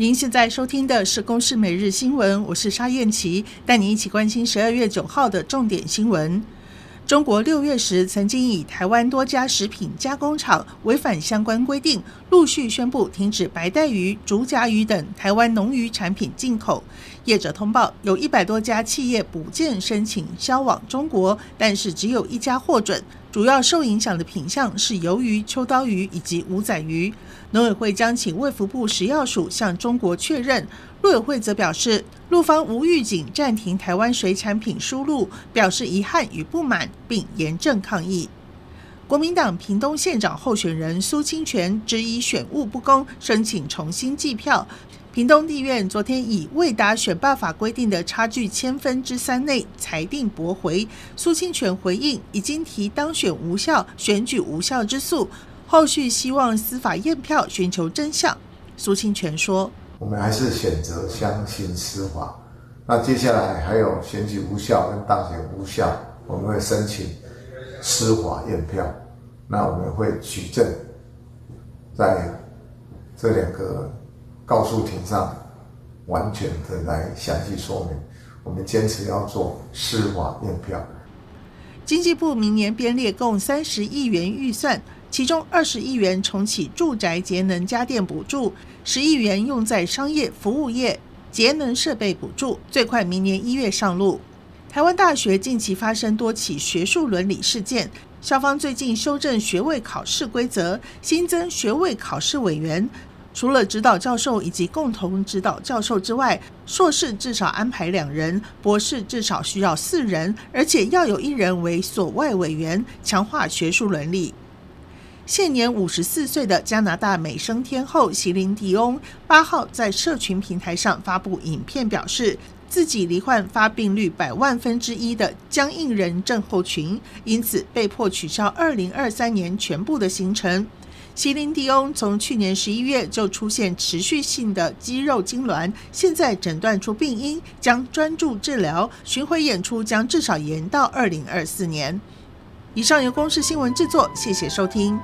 您现在收听的是《公视每日新闻》，我是沙燕琪，带您一起关心十二月九号的重点新闻。中国六月时曾经以台湾多家食品加工厂违反相关规定，陆续宣布停止白带鱼、竹荚鱼等台湾农渔产品进口。业者通报，有一百多家企业补件申请销往中国，但是只有一家获准。主要受影响的品项是鱿鱼、秋刀鱼以及五仔鱼。农委会将请卫福部食药署向中国确认。陆委会则表示，陆方无预警暂停台湾水产品输入，表示遗憾与不满，并严正抗议。国民党屏东县长候选人苏清泉质疑选务不公，申请重新计票。屏东地院昨天以未达选罢法规定的差距千分之三内裁定驳回。苏清泉回应，已经提当选无效、选举无效之诉。后续希望司法验票，寻求真相。苏清泉说：“我们还是选择相信司法。那接下来还有选举无效跟当选无效，我们会申请司法验票。那我们会举证，在这两个告诉庭上完全的来详细说明。我们坚持要做司法验票。”经济部明年编列共三十亿元预算。其中二十亿元重启住宅节能家电补助，十亿元用在商业服务业节能设备补助，最快明年一月上路。台湾大学近期发生多起学术伦理事件，校方最近修正学位考试规则，新增学位考试委员，除了指导教授以及共同指导教授之外，硕士至少安排两人，博士至少需要四人，而且要有一人为所外委员，强化学术伦理。现年五十四岁的加拿大美声天后席琳迪翁八号在社群平台上发布影片，表示自己罹患发病率百万分之一的僵硬人症候群，因此被迫取消二零二三年全部的行程。席琳迪翁从去年十一月就出现持续性的肌肉痉挛，现在诊断出病因，将专注治疗，巡回演出将至少延到二零二四年。以上由公视新闻制作，谢谢收听。